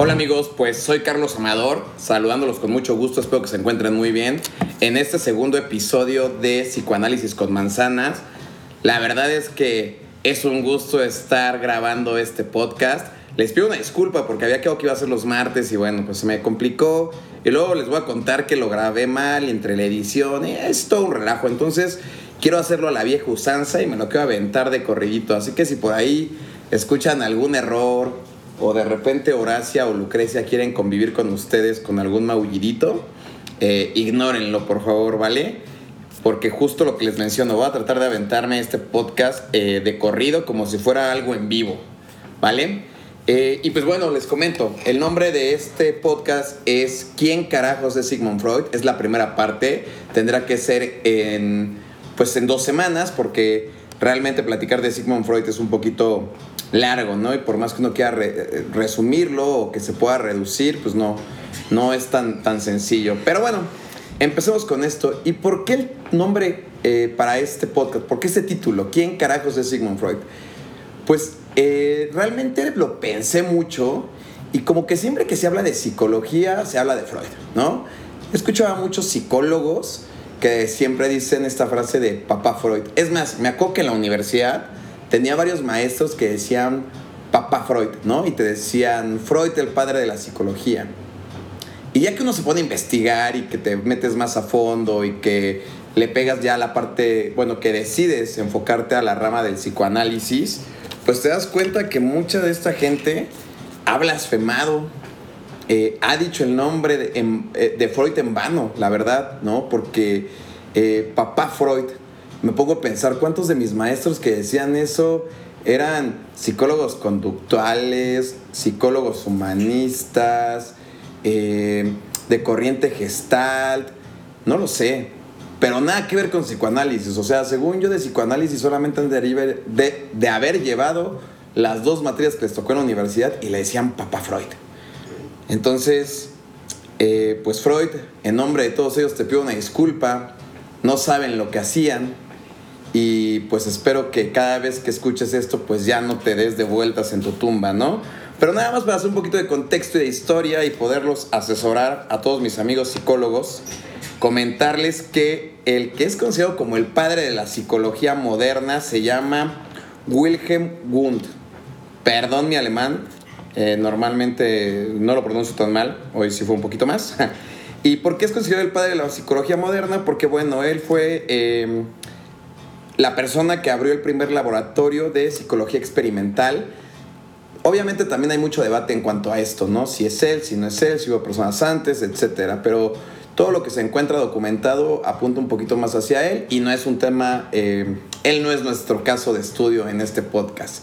Hola amigos, pues soy Carlos Amador, saludándolos con mucho gusto, espero que se encuentren muy bien. En este segundo episodio de Psicoanálisis con Manzanas, la verdad es que es un gusto estar grabando este podcast. Les pido una disculpa porque había quedado que iba a ser los martes y bueno, pues se me complicó. Y luego les voy a contar que lo grabé mal entre la edición y es todo un relajo. Entonces quiero hacerlo a la vieja usanza y me lo quiero aventar de corridito. Así que si por ahí escuchan algún error o de repente Horacia o Lucrecia quieren convivir con ustedes con algún maullidito, eh, ignórenlo por favor, ¿vale? Porque justo lo que les menciono, voy a tratar de aventarme este podcast eh, de corrido como si fuera algo en vivo, ¿vale? Eh, y pues bueno, les comento, el nombre de este podcast es ¿Quién carajos es Sigmund Freud? Es la primera parte, tendrá que ser en, pues en dos semanas porque realmente platicar de Sigmund Freud es un poquito largo, ¿no? Y por más que uno quiera resumirlo o que se pueda reducir, pues no, no es tan, tan sencillo. Pero bueno, empecemos con esto. ¿Y por qué el nombre eh, para este podcast? ¿Por qué este título? ¿Quién carajos es Sigmund Freud? Pues eh, realmente lo pensé mucho y como que siempre que se habla de psicología, se habla de Freud, ¿no? He escuchado a muchos psicólogos que siempre dicen esta frase de papá Freud. Es más, me acuerdo que en la universidad tenía varios maestros que decían papá Freud, ¿no? Y te decían Freud el padre de la psicología. Y ya que uno se pone a investigar y que te metes más a fondo y que le pegas ya a la parte, bueno, que decides enfocarte a la rama del psicoanálisis, pues te das cuenta que mucha de esta gente ha blasfemado, eh, ha dicho el nombre de, eh, de, Freud en vano, la verdad, ¿no? Porque eh, papá Freud me pongo a pensar cuántos de mis maestros que decían eso eran psicólogos conductuales, psicólogos humanistas, eh, de corriente gestalt, no lo sé, pero nada que ver con psicoanálisis. O sea, según yo de psicoanálisis solamente han de, de, haber llevado las dos materias que les tocó en la universidad y le decían papá Freud. Entonces, eh, pues Freud, en nombre de todos ellos te pido una disculpa, no saben lo que hacían, y pues espero que cada vez que escuches esto pues ya no te des de vueltas en tu tumba, ¿no? Pero nada más para hacer un poquito de contexto y de historia y poderlos asesorar a todos mis amigos psicólogos, comentarles que el que es considerado como el padre de la psicología moderna se llama Wilhelm Wundt. Perdón mi alemán, eh, normalmente no lo pronuncio tan mal, hoy sí fue un poquito más. ¿Y por qué es considerado el padre de la psicología moderna? Porque bueno, él fue... Eh, la persona que abrió el primer laboratorio de psicología experimental. Obviamente también hay mucho debate en cuanto a esto, ¿no? Si es él, si no es él, si hubo personas antes, etcétera. Pero todo lo que se encuentra documentado apunta un poquito más hacia él y no es un tema, eh, él no es nuestro caso de estudio en este podcast.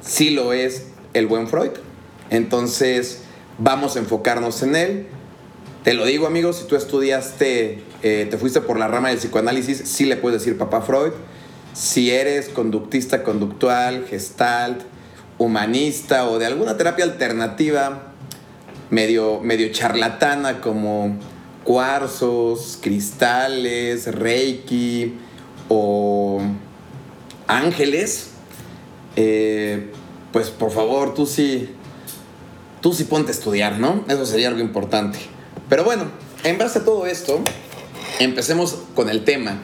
Sí lo es el buen Freud. Entonces vamos a enfocarnos en él. Te lo digo amigos, si tú estudiaste, eh, te fuiste por la rama del psicoanálisis, sí le puedes decir papá Freud si eres conductista conductual, gestalt, humanista o de alguna terapia alternativa medio, medio charlatana como cuarzos, cristales, reiki o ángeles, eh, pues por favor tú sí, tú sí ponte a estudiar, ¿no? Eso sería algo importante. Pero bueno, en base a todo esto, empecemos con el tema.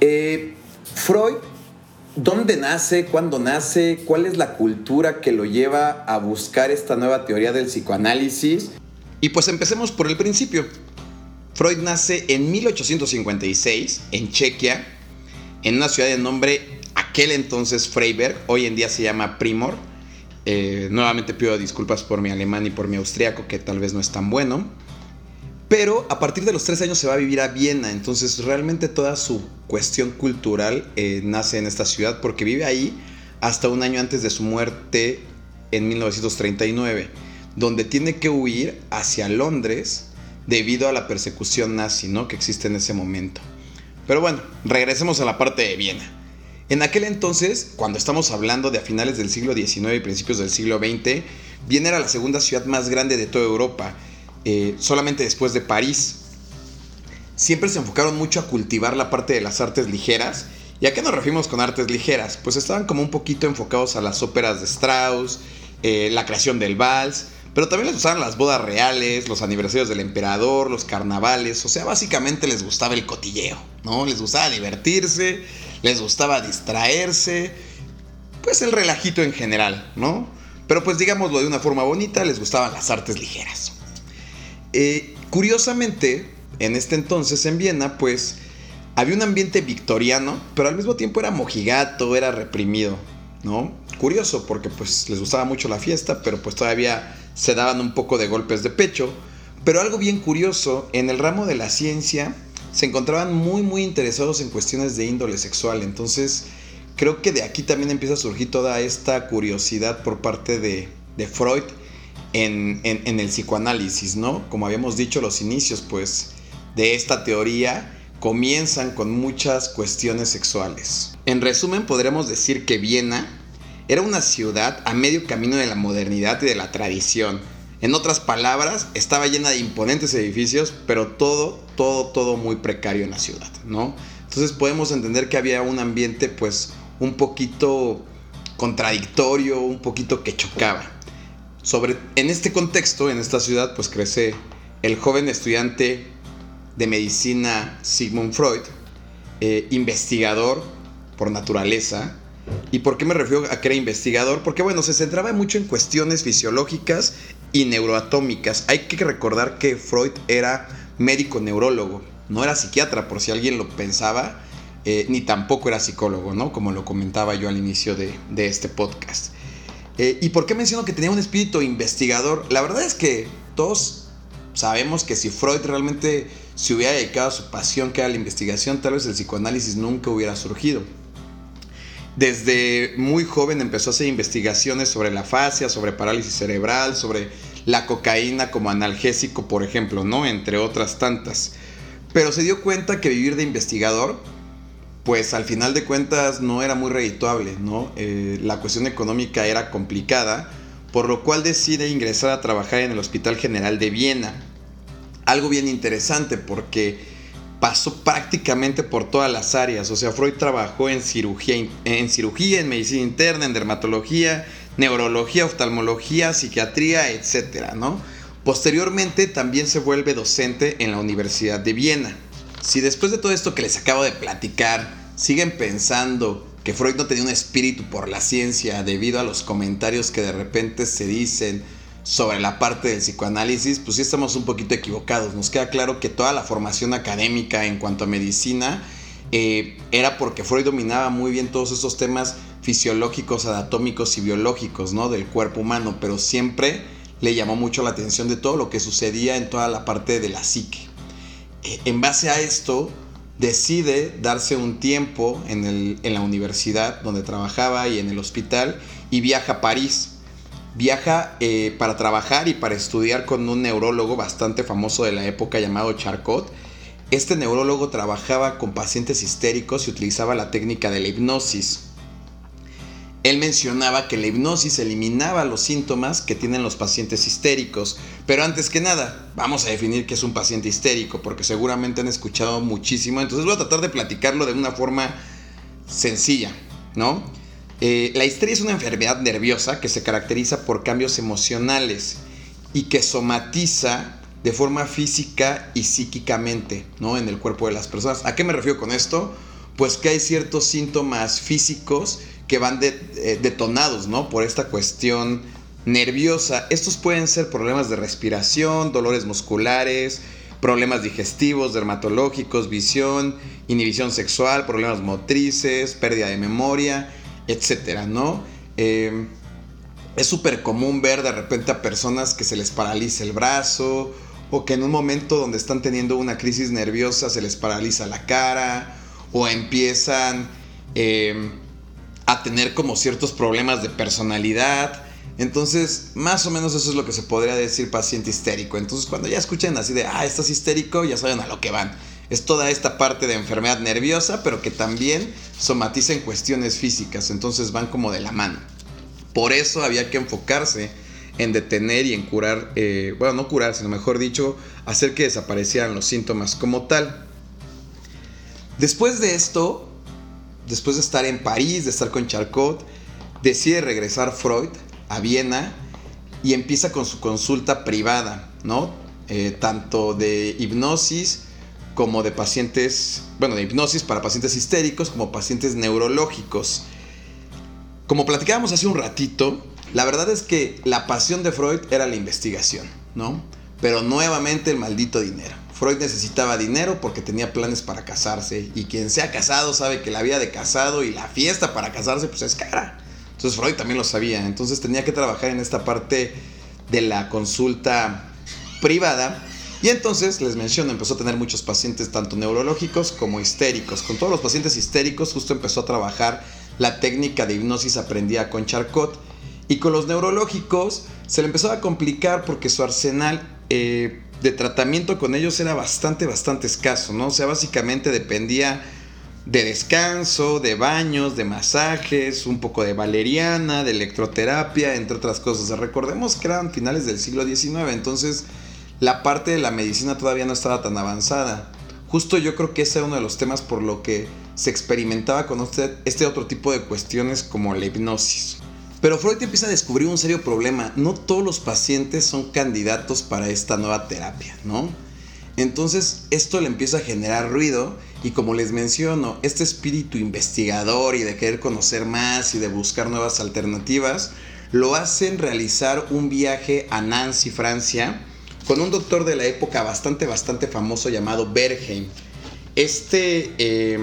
Eh, Freud, ¿dónde nace? ¿Cuándo nace? ¿Cuál es la cultura que lo lleva a buscar esta nueva teoría del psicoanálisis? Y pues empecemos por el principio. Freud nace en 1856 en Chequia, en una ciudad de nombre aquel entonces Freiberg, hoy en día se llama Primor. Eh, nuevamente pido disculpas por mi alemán y por mi austriaco, que tal vez no es tan bueno. Pero a partir de los tres años se va a vivir a Viena, entonces realmente toda su cuestión cultural eh, nace en esta ciudad porque vive ahí hasta un año antes de su muerte en 1939, donde tiene que huir hacia Londres debido a la persecución nazi ¿no? que existe en ese momento. Pero bueno, regresemos a la parte de Viena. En aquel entonces, cuando estamos hablando de a finales del siglo XIX y principios del siglo XX, Viena era la segunda ciudad más grande de toda Europa eh, solamente después de París. Siempre se enfocaron mucho a cultivar la parte de las artes ligeras. ¿Y a qué nos referimos con artes ligeras? Pues estaban como un poquito enfocados a las óperas de Strauss, eh, la creación del vals, Pero también les gustaban las bodas reales, los aniversarios del emperador, los carnavales, o sea, básicamente les gustaba el cotilleo, ¿no? Les gustaba divertirse, les gustaba distraerse, pues el relajito en general, ¿no? Pero pues digámoslo de una forma bonita, les gustaban las artes ligeras. Eh, curiosamente, en este entonces en Viena, pues había un ambiente victoriano, pero al mismo tiempo era mojigato, era reprimido, ¿no? Curioso, porque pues les gustaba mucho la fiesta, pero pues todavía se daban un poco de golpes de pecho. Pero algo bien curioso, en el ramo de la ciencia se encontraban muy muy interesados en cuestiones de índole sexual. Entonces creo que de aquí también empieza a surgir toda esta curiosidad por parte de, Freud en, el psicoanálisis, ¿no? Como habíamos dicho, los inicios pues de esta teoría comienzan con muchas cuestiones sexuales. En resumen, podríamos decir que Viena era una ciudad a medio camino de la modernidad y de la tradición. En otras palabras, estaba llena de imponentes edificios, pero todo, todo, todo muy precario en la ciudad, ¿no? Entonces podemos entender que había un ambiente pues un poquito contradictorio, un poquito que chocaba. Sobre, en este contexto, en esta ciudad, pues crece el joven estudiante de medicina Sigmund Freud, eh, investigador por naturaleza, ¿Y por qué me refiero a que era investigador? Porque bueno, se centraba mucho en cuestiones fisiológicas y neuroatómicas. Hay que recordar que Freud era médico neurólogo, no era psiquiatra por si alguien lo pensaba, eh, ni tampoco era psicólogo, ¿no? Como lo comentaba yo al inicio de, este podcast. Eh, ¿Y por qué menciono que tenía un espíritu investigador? La verdad es que todos sabemos que si Freud realmente se hubiera dedicado a su pasión, que era la investigación, tal vez el psicoanálisis nunca hubiera surgido. Desde muy joven empezó a hacer investigaciones sobre la fascia, sobre parálisis cerebral, sobre la cocaína como analgésico, por ejemplo, ¿no? Entre otras tantas. Pero se dio cuenta que vivir de investigador, pues al final de cuentas no era muy redituable, ¿no? Eh, la cuestión económica era complicada, por lo cual decide ingresar a trabajar en el Hospital General de Viena. Algo bien interesante porque pasó prácticamente por todas las áreas. O sea, Freud trabajó en cirugía, en cirugía, en medicina interna, en dermatología, neurología, oftalmología, psiquiatría, etcétera, ¿no? Posteriormente también se vuelve docente en la Universidad de Viena. Si después de todo esto que les acabo de platicar, siguen pensando que Freud no tenía un espíritu por la ciencia debido a los comentarios que de repente se dicen sobre la parte del psicoanálisis, pues sí estamos un poquito equivocados. Nos queda claro que toda la formación académica en cuanto a medicina eh, era porque Freud dominaba muy bien todos esos temas fisiológicos, anatómicos y biológicos ¿no? del cuerpo humano, pero siempre le llamó mucho la atención de todo lo que sucedía en toda la parte de la psique. En base a esto, decide darse un tiempo en, en la universidad donde trabajaba y en el hospital y viaja a París Viaja eh, para trabajar y para estudiar con un neurólogo bastante famoso de la época llamado Charcot. Este neurólogo trabajaba con pacientes histéricos y utilizaba la técnica de la hipnosis. Él mencionaba que la hipnosis eliminaba los síntomas que tienen los pacientes histéricos. Pero antes que nada, vamos a definir qué es un paciente histérico, porque seguramente han escuchado muchísimo. Entonces voy a tratar de platicarlo de una forma sencilla, ¿no? Eh, la histeria es una enfermedad nerviosa que se caracteriza por cambios emocionales y que somatiza de forma física y psíquicamente ¿no? en el cuerpo de las personas. ¿A qué me refiero con esto? Pues que hay ciertos síntomas físicos que van eh, detonados ¿no? por esta cuestión nerviosa. Estos pueden ser problemas de respiración, dolores musculares, problemas digestivos, dermatológicos, visión, inhibición sexual, problemas motrices, pérdida de memoria etcétera, ¿no? Eh, es súper común ver de repente a personas que se les paraliza el brazo o que en un momento donde están teniendo una crisis nerviosa se les paraliza la cara o empiezan em, a tener como ciertos problemas de personalidad. Entonces, más o menos eso es lo que se podría decir paciente histérico. Entonces, cuando ya escuchan así de, ah, estás histérico, ya saben a lo que van es toda esta parte de enfermedad nerviosa, pero que también somatiza en cuestiones físicas, entonces van como de la mano. Por eso había que enfocarse en detener y en curar, eh, bueno, no curar, sino mejor dicho, hacer que desaparecieran los síntomas como tal. Después de esto, después de estar en París, de estar con Charcot, decide regresar Freud a Viena y empieza con su consulta privada, ¿no? Eh, tanto de hipnosis como de pacientes, bueno, de hipnosis para pacientes histéricos como pacientes neurológicos. Como platicábamos hace un ratito, la verdad es que la pasión de Freud era la investigación, ¿no? Pero nuevamente el maldito dinero. Freud necesitaba dinero porque tenía planes para casarse y quien se ha casado sabe que la vida de casado y la fiesta para casarse pues es cara. Entonces Freud también lo sabía, entonces tenía que trabajar en esta parte de la consulta privada y entonces, les menciono, empezó a tener muchos pacientes tanto neurológicos como histéricos. Con todos los pacientes histéricos justo empezó a trabajar la técnica de hipnosis aprendida con Charcot. Y con los neurológicos se le empezó a complicar porque su arsenal eh, de tratamiento con ellos era bastante, bastante escaso, ¿no? O sea, básicamente dependía de descanso, de baños, de masajes, un poco de valeriana, de electroterapia, entre otras cosas. Recordemos que eran finales del siglo XIX, entonces la parte de la medicina todavía no estaba tan avanzada. Justo yo creo que ese era uno de los temas por lo que se experimentaba con usted este otro tipo de cuestiones como la hipnosis. Pero Freud empieza a descubrir un serio problema. No todos los pacientes son candidatos para esta nueva terapia, ¿no? Entonces esto le empieza a generar ruido y como les menciono, este espíritu investigador y de querer conocer más y de buscar nuevas alternativas, lo hacen realizar un viaje a Nancy, Francia, con un doctor de la época bastante, bastante famoso llamado Bergheim. Este eh,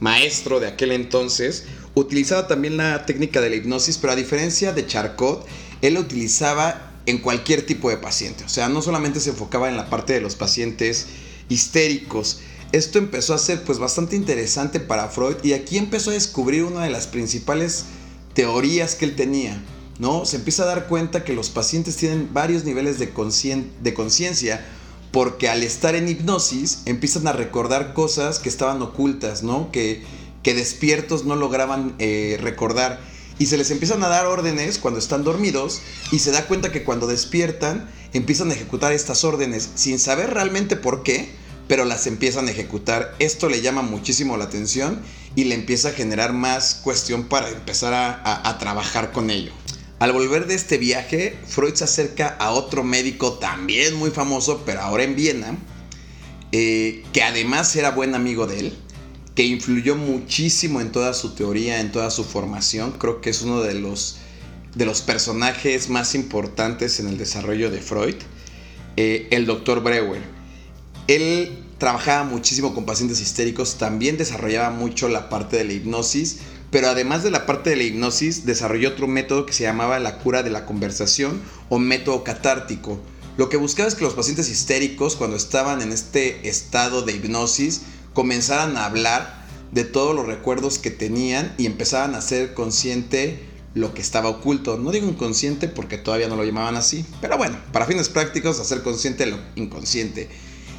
maestro de aquel entonces utilizaba también la técnica de la hipnosis, pero a diferencia de Charcot, él la utilizaba en cualquier tipo de paciente. O sea, no solamente se enfocaba en la parte de los pacientes histéricos. Esto empezó a ser pues bastante interesante para Freud y aquí empezó a descubrir una de las principales teorías que él tenía ¿no? Se empieza a dar cuenta que los pacientes tienen varios niveles de conciencia porque al estar en hipnosis empiezan a recordar cosas que estaban ocultas, ¿no? Que, que despiertos no lograban eh, recordar. Y se les empiezan a dar órdenes cuando están dormidos y se da cuenta que cuando despiertan empiezan a ejecutar estas órdenes sin saber realmente por qué, pero las empiezan a ejecutar. Esto le llama muchísimo la atención y le empieza a generar más cuestión para empezar a trabajar con ello. Al volver de este viaje, Freud se acerca a otro médico también muy famoso, pero ahora en Viena, eh, que además era buen amigo de él, que influyó muchísimo en toda su teoría, en toda su formación. Creo que es uno de los, de los personajes más importantes en el desarrollo de Freud, eh, el doctor Breuer. Él trabajaba muchísimo con pacientes histéricos, también desarrollaba mucho la parte de la hipnosis, pero además de la parte de la hipnosis, desarrolló otro método que se llamaba la cura de la conversación o método catártico. Lo que buscaba es que los pacientes histéricos, cuando estaban en este estado de hipnosis, comenzaran a hablar de todos los recuerdos que tenían y empezaban a ser consciente lo que estaba oculto. No digo inconsciente porque todavía no lo llamaban así, pero bueno, para fines prácticos, hacer consciente lo inconsciente.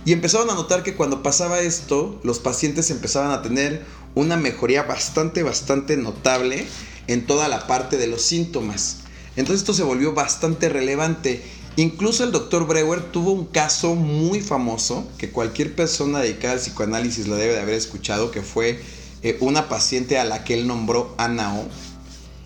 Y empezaron a notar que cuando pasaba esto, los pacientes empezaban a tener una mejoría bastante, bastante notable en toda la parte de los síntomas. Entonces esto se volvió bastante relevante. Incluso el doctor Breuer tuvo un caso muy famoso que cualquier persona dedicada al psicoanálisis lo debe de haber escuchado, que fue eh, una paciente a la que él nombró Ana O.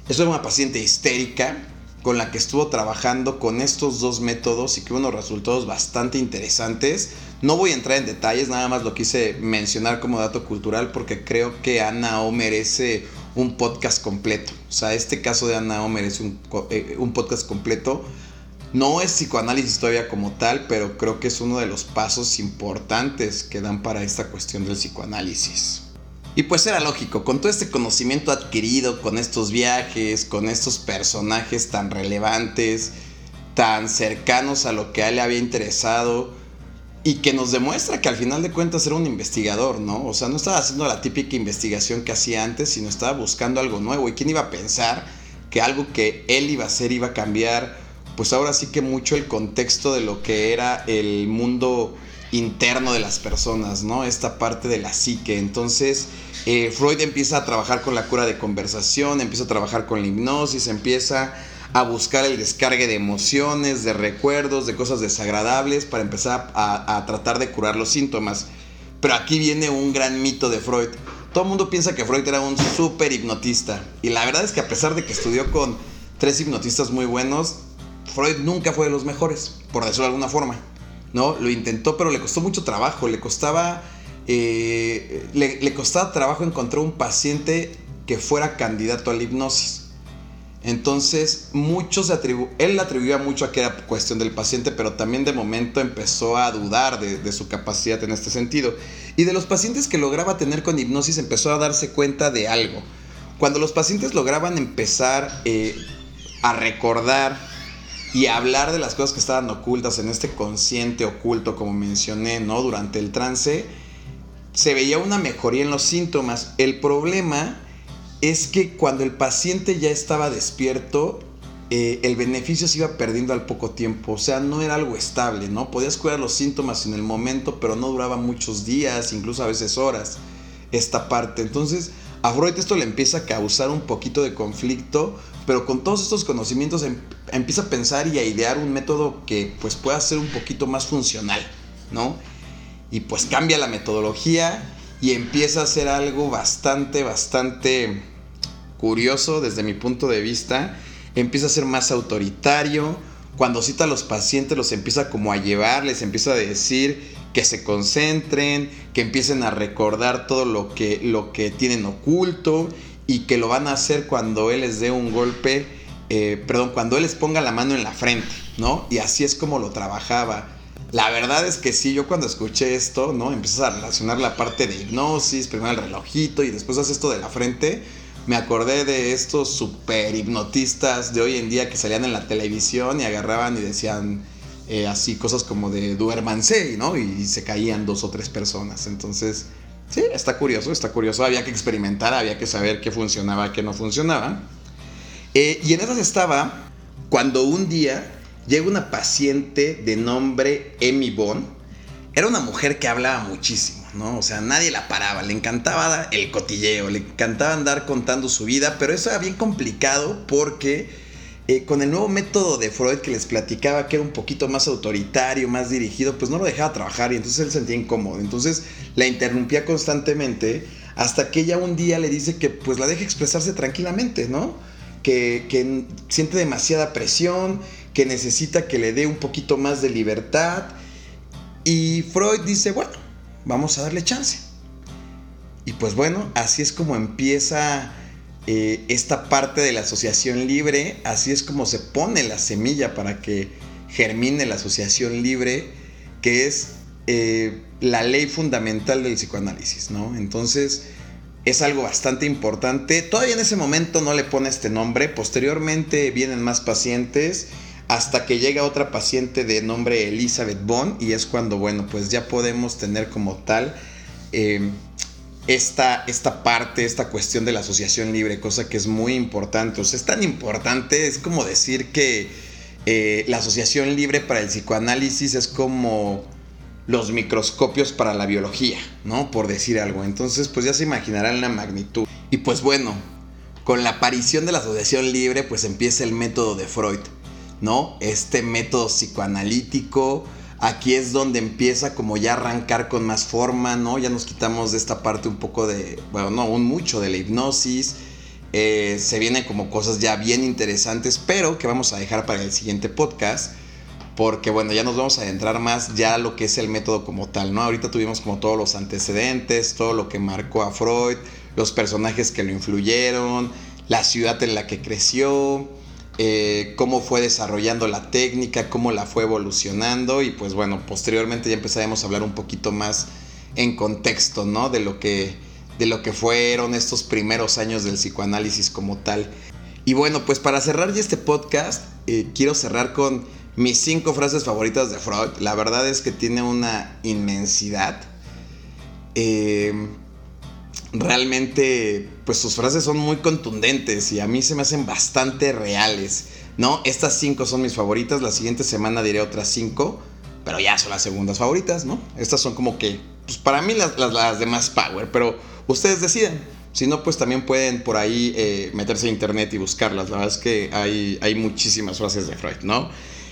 Es una paciente histérica con la que estuvo trabajando con estos dos métodos y que hubo unos resultados bastante interesantes. No voy a entrar en detalles, nada más lo quise mencionar como dato cultural porque creo que Ana O merece un podcast completo. O sea, este caso de Ana O merece un, eh, un podcast completo. No es psicoanálisis todavía como tal, pero creo que es uno de los pasos importantes que dan para esta cuestión del psicoanálisis. Y pues era lógico, con todo este conocimiento adquirido, con estos viajes, con estos personajes tan relevantes, tan cercanos a lo que a él le había interesado, y que nos demuestra que al final de cuentas era un investigador, ¿no? O sea, no estaba haciendo la típica investigación que hacía antes, sino estaba buscando algo nuevo. ¿Y quién iba a pensar que algo que él iba a hacer iba a cambiar, pues ahora sí que mucho el contexto de lo que era el mundo interno de las personas, ¿no? Esta parte de la psique. Entonces, eh, Freud empieza a trabajar con la cura de conversación, empieza a trabajar con la hipnosis, empieza a buscar el descargue de emociones, de recuerdos, de cosas desagradables para empezar a, tratar de curar los síntomas. Pero aquí viene un gran mito de Freud. Todo el mundo piensa que Freud era un súper hipnotista. Y la verdad es que a pesar de que estudió con tres hipnotistas muy buenos, Freud nunca fue de los mejores, por decirlo de alguna forma. ¿no? Lo intentó, pero le costó mucho trabajo. Le costaba, eh, le, costaba trabajo encontrar un paciente que fuera candidato a la hipnosis. Entonces, muchos atribu él le atribuía mucho a que era cuestión del paciente, pero también de momento empezó a dudar de, su capacidad en este sentido. Y de los pacientes que lograba tener con hipnosis empezó a darse cuenta de algo. Cuando los pacientes lograban empezar eh, a recordar y hablar de las cosas que estaban ocultas en este consciente oculto, como mencioné, ¿no? Durante el trance, se veía una mejoría en los síntomas. El problema es que cuando el paciente ya estaba despierto, eh, el beneficio se iba perdiendo al poco tiempo. O sea, no era algo estable, ¿no? Podías curar los síntomas en el momento, pero no duraba muchos días, incluso a veces horas, esta parte. Entonces, a Freud esto le empieza a causar un poquito de conflicto, pero con todos estos conocimientos em, empieza a pensar y a idear un método que pues pueda ser un poquito más funcional, ¿no? Y pues cambia la metodología y empieza a hacer algo bastante, bastante curioso desde mi punto de vista. Empieza a ser más autoritario. Cuando cita a los pacientes los empieza como a llevar, les empieza a decir que se concentren, que empiecen a recordar todo lo que, lo que tienen oculto y que lo van a hacer cuando él les dé un golpe, eh, perdón, cuando él les ponga la mano en la frente, ¿no? Y así es como lo trabajaba. La verdad es que sí, yo cuando escuché esto, ¿no? Empiezas a relacionar la parte de hipnosis, primero el relojito y después haces esto de la frente me acordé de estos super hipnotistas de hoy en día que salían en la televisión y agarraban y decían eh, así cosas como de duérmanse, ¿no? Y, se caían dos o tres personas. Entonces, sí, está curioso, está curioso. Había que experimentar, había que saber qué funcionaba, qué no funcionaba. Eh, y en esas estaba cuando un día llega una paciente de nombre Emmy Bond. Era una mujer que hablaba muchísimo ¿no? O sea, nadie la paraba, le encantaba el cotilleo, le encantaba andar contando su vida, pero eso era bien complicado porque eh, con el nuevo método de Freud que les platicaba, que era un poquito más autoritario, más dirigido, pues no lo dejaba trabajar y entonces él se sentía incómodo. Entonces la interrumpía constantemente hasta que ella un día le dice que pues la deje expresarse tranquilamente, ¿no? Que, que siente demasiada presión, que necesita que le dé un poquito más de libertad. Y Freud dice, bueno, vamos a darle chance. Y pues bueno, así es como empieza eh, esta parte de la asociación libre, así es como se pone la semilla para que germine la asociación libre, que es eh, la ley fundamental del psicoanálisis, ¿no? Entonces es algo bastante importante. Todavía en ese momento no le pone este nombre, posteriormente vienen más pacientes hasta que llega otra paciente de nombre Elizabeth Bond y es cuando, bueno, pues ya podemos tener como tal em, esta, esta parte, esta cuestión de la asociación libre, cosa que es muy importante. O es tan importante, es como decir que eh, la asociación libre para el psicoanálisis es como los microscopios para la biología, ¿no? Por decir algo. Entonces, pues ya se imaginarán la magnitud. Y pues bueno, con la aparición de la asociación libre, pues empieza el método de Freud ¿no? Este método psicoanalítico, aquí es donde empieza como ya arrancar con más forma, ¿no? Ya nos quitamos de esta parte un poco de, bueno, no, un mucho de la hipnosis. Eh, se vienen como cosas ya bien interesantes, pero que vamos a dejar para el siguiente podcast. Porque bueno, ya nos vamos a adentrar más ya a lo que es el método como tal, ¿no? Ahorita tuvimos como todos los antecedentes, todo lo que marcó a Freud, los personajes que lo influyeron, la ciudad en la que creció, eh, cómo fue desarrollando la técnica, cómo la fue evolucionando y pues bueno, posteriormente ya empezaremos a hablar un poquito más en contexto, ¿no? De lo que, de lo que fueron estos primeros años del psicoanálisis como tal. Y bueno, pues para cerrar ya este podcast, eh, quiero cerrar con mis cinco frases favoritas de Freud. La verdad es que tiene una inmensidad. Eh, realmente, pues sus frases son muy contundentes y a mí se me hacen bastante reales, ¿no? Estas cinco son mis favoritas, la siguiente semana diré otras cinco, pero ya son las segundas favoritas, ¿no? Estas son como que, pues para mí las, las, de más power, pero ustedes deciden. Si no, pues también pueden por ahí eh, meterse a internet y buscarlas. La verdad es que hay, hay muchísimas frases de Freud, ¿no?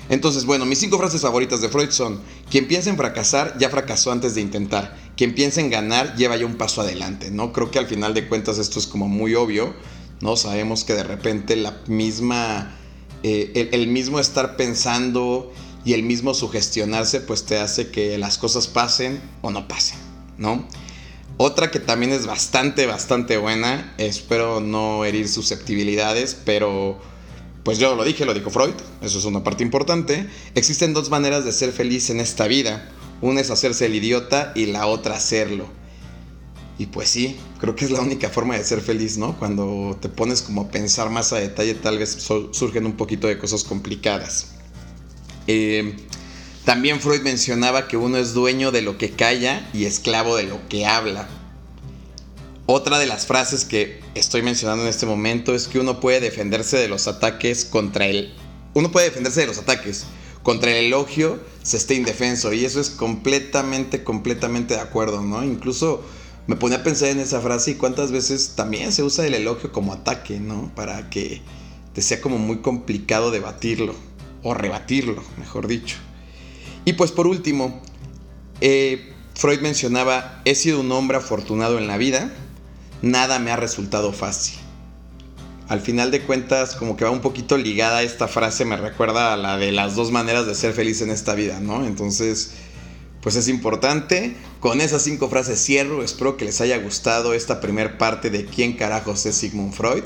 Entonces, bueno, mis cinco frases favoritas de Freud son, quien piensa en fracasar ya fracasó antes de intentar, quien piensa en ganar lleva ya un paso adelante, ¿no? Creo que al final de cuentas esto es como muy obvio, ¿no? Sabemos que de repente la misma eh, el, mismo estar pensando y el mismo sugestionarse, pues te hace que las cosas pasen o no pasen, ¿no? Otra que también es bastante, bastante buena, espero no herir susceptibilidades, pero pues yo lo dije, lo dijo Freud, eso es una parte importante. Existen dos maneras de ser feliz en esta vida. Una es hacerse el idiota y la otra hacerlo. Y pues sí, creo que es la única forma de ser feliz, ¿no? Cuando te pones como a pensar más a detalle, tal vez surgen un poquito de cosas complicadas. Eh, también Freud mencionaba que uno es dueño de lo que calla y esclavo de lo que habla. Otra de las frases que estoy mencionando en este momento es que uno puede defenderse de los ataques contra él. Uno puede defenderse de los ataques. Contra el elogio se esté indefenso. Y eso es completamente, completamente de acuerdo, ¿no? Incluso me ponía a pensar en esa frase y cuántas veces también se usa el elogio como ataque, ¿no? Para que te sea como muy complicado debatirlo o rebatirlo, mejor dicho. Y pues por último, eh, Freud mencionaba, he sido un hombre afortunado en la vida, nada me ha resultado fácil. Al final de cuentas, como que va un poquito ligada esta frase, me recuerda a la de las dos maneras de ser feliz en esta vida, ¿no? Entonces, pues es importante. Con esas cinco frases cierro. Espero que les haya gustado esta primera parte de quién carajos es Sigmund Freud.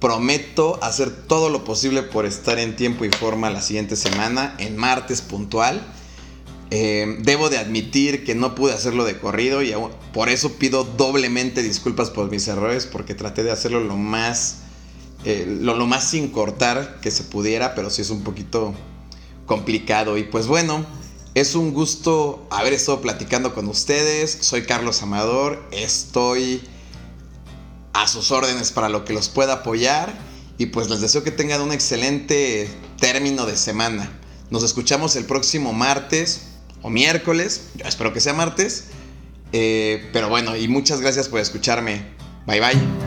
Prometo hacer todo lo posible por estar en tiempo y forma la siguiente semana, en martes puntual. Eh, debo de admitir que no pude hacerlo de corrido y por eso pido doblemente disculpas por mis errores porque traté de hacerlo lo más, eh, lo, más sin cortar que se pudiera, pero sí es un poquito complicado. Y pues bueno, es un gusto haber estado platicando con ustedes. Soy Carlos Amador. Estoy a sus órdenes para lo que los pueda apoyar. Y pues les deseo que tengan un excelente término de semana. Nos escuchamos el próximo martes o miércoles. Yo espero que sea martes. Eh, pero bueno, y muchas gracias por escucharme. Bye bye.